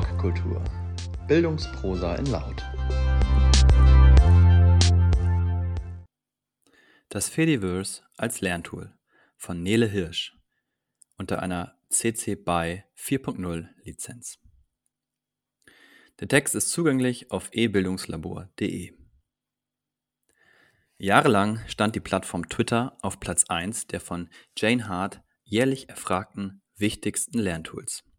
Blogkultur. Bildungsprosa in Laut. Das Fediverse als Lerntool von Nele Hirsch unter einer CC BY 4.0 Lizenz. Der Text ist zugänglich auf ebildungslabor.de. Jahrelang stand die Plattform Twitter auf Platz 1 der von Jane Hart jährlich erfragten wichtigsten Lerntools.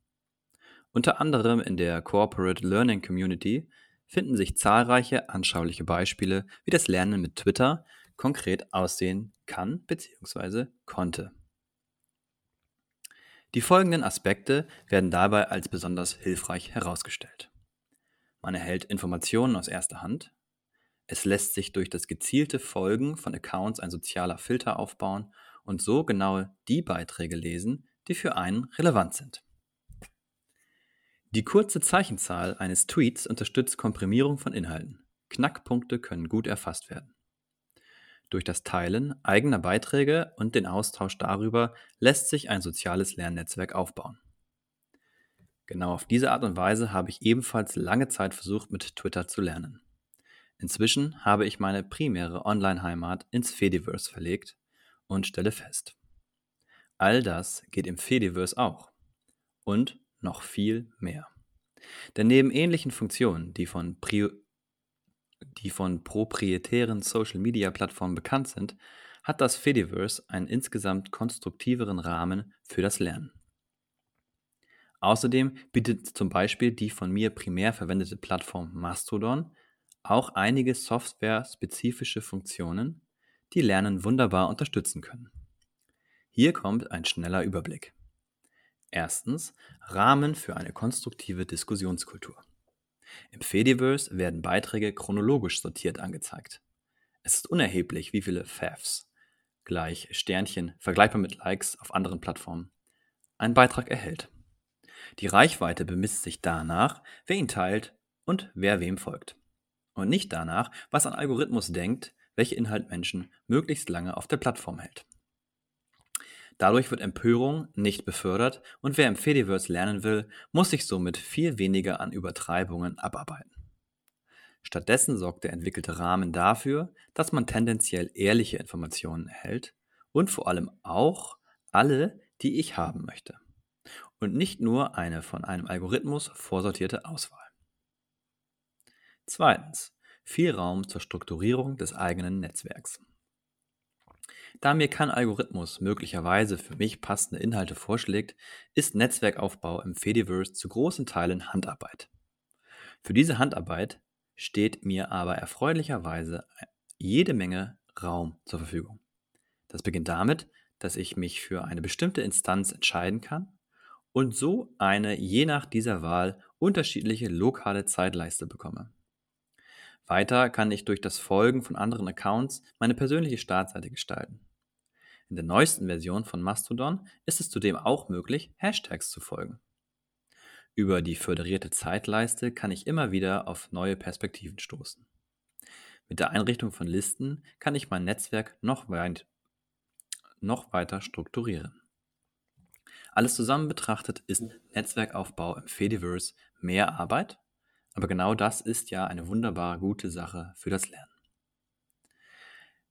Unter anderem in der Corporate Learning Community finden sich zahlreiche anschauliche Beispiele, wie das Lernen mit Twitter konkret aussehen kann bzw. konnte. Die folgenden Aspekte werden dabei als besonders hilfreich herausgestellt. Man erhält Informationen aus erster Hand. Es lässt sich durch das gezielte Folgen von Accounts ein sozialer Filter aufbauen und so genau die Beiträge lesen, die für einen relevant sind. Die kurze Zeichenzahl eines Tweets unterstützt Komprimierung von Inhalten. Knackpunkte können gut erfasst werden. Durch das Teilen eigener Beiträge und den Austausch darüber lässt sich ein soziales Lernnetzwerk aufbauen. Genau auf diese Art und Weise habe ich ebenfalls lange Zeit versucht, mit Twitter zu lernen. Inzwischen habe ich meine primäre Online-Heimat ins Fediverse verlegt und stelle fest. All das geht im Fediverse auch. Und noch viel mehr. Denn neben ähnlichen Funktionen, die von, die von proprietären Social-Media-Plattformen bekannt sind, hat das Fediverse einen insgesamt konstruktiveren Rahmen für das Lernen. Außerdem bietet zum Beispiel die von mir primär verwendete Plattform Mastodon auch einige software-spezifische Funktionen, die Lernen wunderbar unterstützen können. Hier kommt ein schneller Überblick. Erstens Rahmen für eine konstruktive Diskussionskultur. Im Fediverse werden Beiträge chronologisch sortiert angezeigt. Es ist unerheblich, wie viele Favs gleich Sternchen vergleichbar mit Likes auf anderen Plattformen ein Beitrag erhält. Die Reichweite bemisst sich danach, wer ihn teilt und wer wem folgt. Und nicht danach, was ein Algorithmus denkt, welche Inhalt Menschen möglichst lange auf der Plattform hält. Dadurch wird Empörung nicht befördert und wer im Fediverse lernen will, muss sich somit viel weniger an Übertreibungen abarbeiten. Stattdessen sorgt der entwickelte Rahmen dafür, dass man tendenziell ehrliche Informationen erhält und vor allem auch alle, die ich haben möchte. Und nicht nur eine von einem Algorithmus vorsortierte Auswahl. Zweitens. Viel Raum zur Strukturierung des eigenen Netzwerks. Da mir kein Algorithmus möglicherweise für mich passende Inhalte vorschlägt, ist Netzwerkaufbau im Fediverse zu großen Teilen Handarbeit. Für diese Handarbeit steht mir aber erfreulicherweise jede Menge Raum zur Verfügung. Das beginnt damit, dass ich mich für eine bestimmte Instanz entscheiden kann und so eine je nach dieser Wahl unterschiedliche lokale Zeitleiste bekomme. Weiter kann ich durch das Folgen von anderen Accounts meine persönliche Startseite gestalten. In der neuesten Version von Mastodon ist es zudem auch möglich, Hashtags zu folgen. Über die föderierte Zeitleiste kann ich immer wieder auf neue Perspektiven stoßen. Mit der Einrichtung von Listen kann ich mein Netzwerk noch, weit, noch weiter strukturieren. Alles zusammen betrachtet ist Netzwerkaufbau im Fediverse mehr Arbeit, aber genau das ist ja eine wunderbar gute Sache für das Lernen.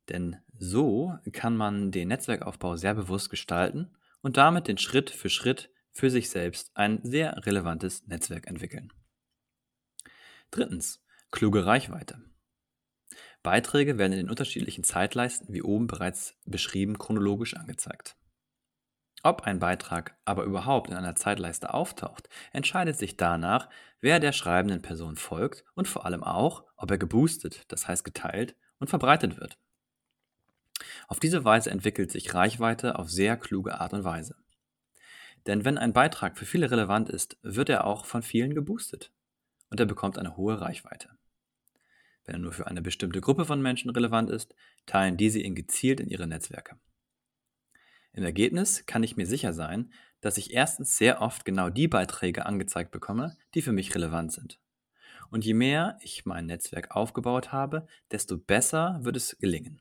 Denn so kann man den Netzwerkaufbau sehr bewusst gestalten und damit den Schritt für Schritt für sich selbst ein sehr relevantes Netzwerk entwickeln. Drittens, kluge Reichweite. Beiträge werden in den unterschiedlichen Zeitleisten, wie oben bereits beschrieben, chronologisch angezeigt. Ob ein Beitrag aber überhaupt in einer Zeitleiste auftaucht, entscheidet sich danach, wer der schreibenden Person folgt und vor allem auch, ob er geboostet, das heißt geteilt und verbreitet wird. Auf diese Weise entwickelt sich Reichweite auf sehr kluge Art und Weise. Denn wenn ein Beitrag für viele relevant ist, wird er auch von vielen geboostet und er bekommt eine hohe Reichweite. Wenn er nur für eine bestimmte Gruppe von Menschen relevant ist, teilen diese ihn gezielt in ihre Netzwerke. Im Ergebnis kann ich mir sicher sein, dass ich erstens sehr oft genau die Beiträge angezeigt bekomme, die für mich relevant sind. Und je mehr ich mein Netzwerk aufgebaut habe, desto besser wird es gelingen.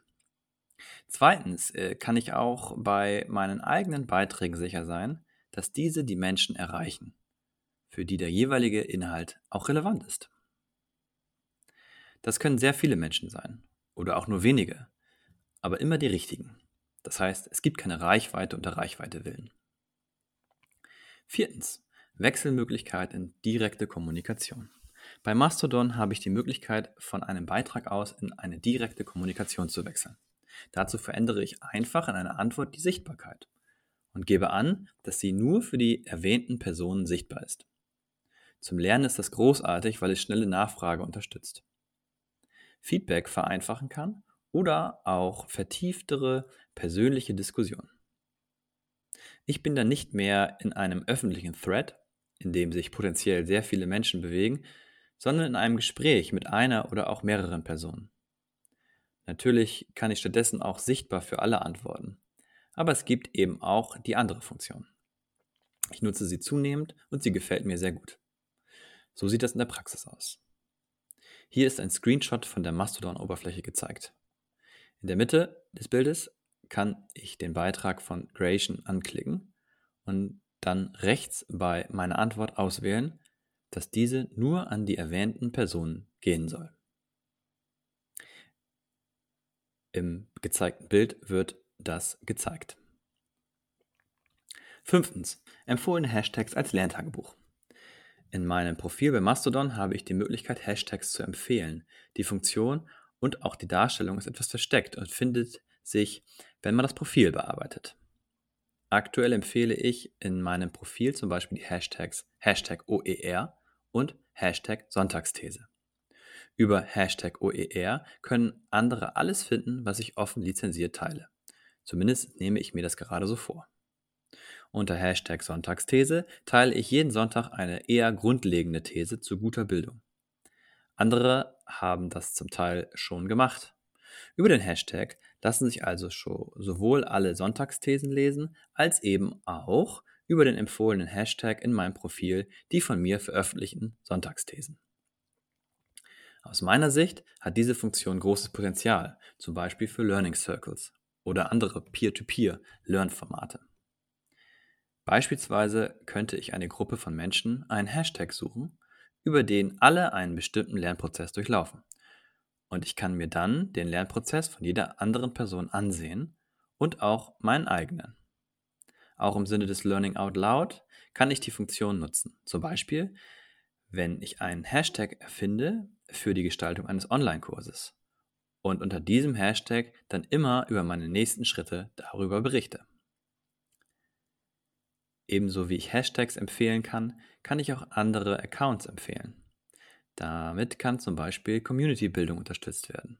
Zweitens äh, kann ich auch bei meinen eigenen Beiträgen sicher sein, dass diese die Menschen erreichen. für die der jeweilige Inhalt auch relevant ist. Das können sehr viele Menschen sein oder auch nur wenige, aber immer die richtigen. Das heißt, es gibt keine Reichweite unter Reichweite willen. Viertens. Wechselmöglichkeit in direkte Kommunikation. Bei Mastodon habe ich die Möglichkeit, von einem Beitrag aus in eine direkte Kommunikation zu wechseln. Dazu verändere ich einfach in einer Antwort die Sichtbarkeit und gebe an, dass sie nur für die erwähnten Personen sichtbar ist. Zum Lernen ist das großartig, weil es schnelle Nachfrage unterstützt. Feedback vereinfachen kann oder auch vertieftere persönliche Diskussionen. Ich bin dann nicht mehr in einem öffentlichen Thread, in dem sich potenziell sehr viele Menschen bewegen, sondern in einem Gespräch mit einer oder auch mehreren Personen. Natürlich kann ich stattdessen auch sichtbar für alle antworten, aber es gibt eben auch die andere Funktion. Ich nutze sie zunehmend und sie gefällt mir sehr gut. So sieht das in der Praxis aus. Hier ist ein Screenshot von der Mastodon-Oberfläche gezeigt. In der Mitte des Bildes kann ich den Beitrag von Creation anklicken und dann rechts bei meiner Antwort auswählen, dass diese nur an die erwähnten Personen gehen soll. Im gezeigten Bild wird das gezeigt. Fünftens. Empfohlene Hashtags als Lerntagebuch. In meinem Profil bei Mastodon habe ich die Möglichkeit, Hashtags zu empfehlen. Die Funktion und auch die Darstellung ist etwas versteckt und findet sich, wenn man das Profil bearbeitet. Aktuell empfehle ich in meinem Profil zum Beispiel die Hashtags Hashtag OER und Hashtag Sonntagsthese. Über Hashtag OER können andere alles finden, was ich offen lizenziert teile. Zumindest nehme ich mir das gerade so vor. Unter Hashtag Sonntagsthese teile ich jeden Sonntag eine eher grundlegende These zu guter Bildung. Andere haben das zum Teil schon gemacht. Über den Hashtag lassen sich also sowohl alle Sonntagsthesen lesen, als eben auch über den empfohlenen Hashtag in meinem Profil die von mir veröffentlichten Sonntagsthesen. Aus meiner Sicht hat diese Funktion großes Potenzial, zum Beispiel für Learning Circles oder andere Peer-to-Peer-Lernformate. Beispielsweise könnte ich eine Gruppe von Menschen einen Hashtag suchen, über den alle einen bestimmten Lernprozess durchlaufen. Und ich kann mir dann den Lernprozess von jeder anderen Person ansehen und auch meinen eigenen. Auch im Sinne des Learning Out Loud kann ich die Funktion nutzen. Zum Beispiel, wenn ich einen Hashtag erfinde für die Gestaltung eines Online-Kurses und unter diesem Hashtag dann immer über meine nächsten Schritte darüber berichte. Ebenso wie ich Hashtags empfehlen kann, kann ich auch andere Accounts empfehlen. Damit kann zum Beispiel Community-Bildung unterstützt werden.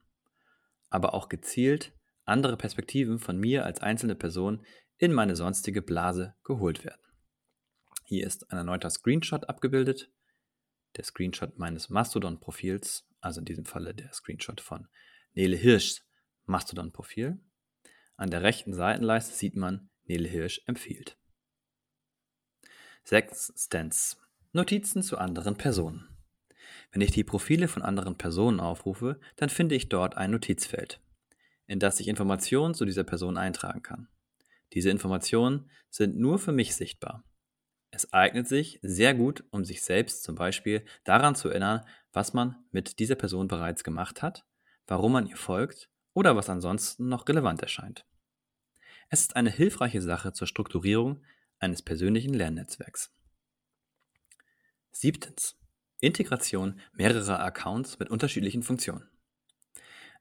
Aber auch gezielt andere Perspektiven von mir als einzelne Person in meine sonstige Blase geholt werden. Hier ist ein erneuter Screenshot abgebildet. Der Screenshot meines Mastodon-Profils, also in diesem Falle der Screenshot von Nele Hirschs Mastodon-Profil. An der rechten Seitenleiste sieht man, Nele Hirsch empfiehlt. Sechstens. Notizen zu anderen Personen. Wenn ich die Profile von anderen Personen aufrufe, dann finde ich dort ein Notizfeld, in das ich Informationen zu dieser Person eintragen kann. Diese Informationen sind nur für mich sichtbar. Es eignet sich sehr gut, um sich selbst zum Beispiel daran zu erinnern, was man mit dieser Person bereits gemacht hat, warum man ihr folgt oder was ansonsten noch relevant erscheint. Es ist eine hilfreiche Sache zur Strukturierung eines persönlichen Lernnetzwerks. Siebtens. Integration mehrerer Accounts mit unterschiedlichen Funktionen.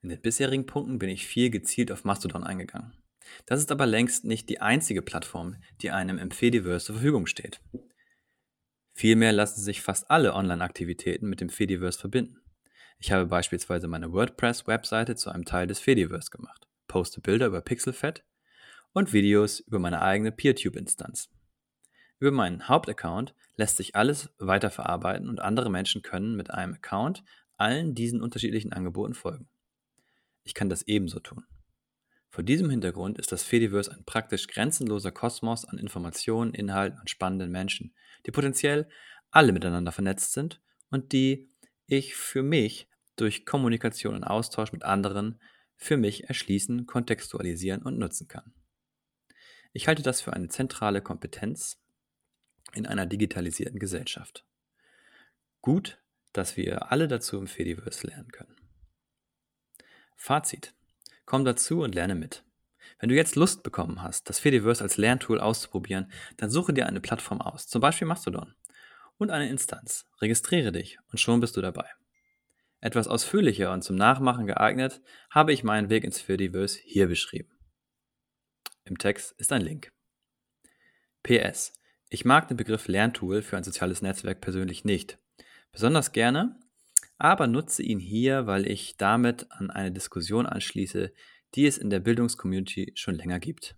In den bisherigen Punkten bin ich viel gezielt auf Mastodon eingegangen. Das ist aber längst nicht die einzige Plattform, die einem im Fediverse zur Verfügung steht. Vielmehr lassen sich fast alle Online-Aktivitäten mit dem Fediverse verbinden. Ich habe beispielsweise meine WordPress-Webseite zu einem Teil des Fediverse gemacht, poste Bilder über Pixelfed und Videos über meine eigene PeerTube-Instanz. Über meinen Hauptaccount lässt sich alles weiterverarbeiten und andere Menschen können mit einem Account allen diesen unterschiedlichen Angeboten folgen. Ich kann das ebenso tun. Vor diesem Hintergrund ist das Fediverse ein praktisch grenzenloser Kosmos an Informationen, Inhalten und spannenden Menschen, die potenziell alle miteinander vernetzt sind und die ich für mich durch Kommunikation und Austausch mit anderen für mich erschließen, kontextualisieren und nutzen kann. Ich halte das für eine zentrale Kompetenz in einer digitalisierten Gesellschaft. Gut, dass wir alle dazu im Fediverse lernen können. Fazit. Komm dazu und lerne mit. Wenn du jetzt Lust bekommen hast, das Fediverse als Lerntool auszuprobieren, dann suche dir eine Plattform aus, zum Beispiel Mastodon, und eine Instanz. Registriere dich und schon bist du dabei. Etwas ausführlicher und zum Nachmachen geeignet habe ich meinen Weg ins Fediverse hier beschrieben. Im Text ist ein Link. PS. Ich mag den Begriff Lerntool für ein soziales Netzwerk persönlich nicht. Besonders gerne, aber nutze ihn hier, weil ich damit an eine Diskussion anschließe, die es in der Bildungscommunity schon länger gibt.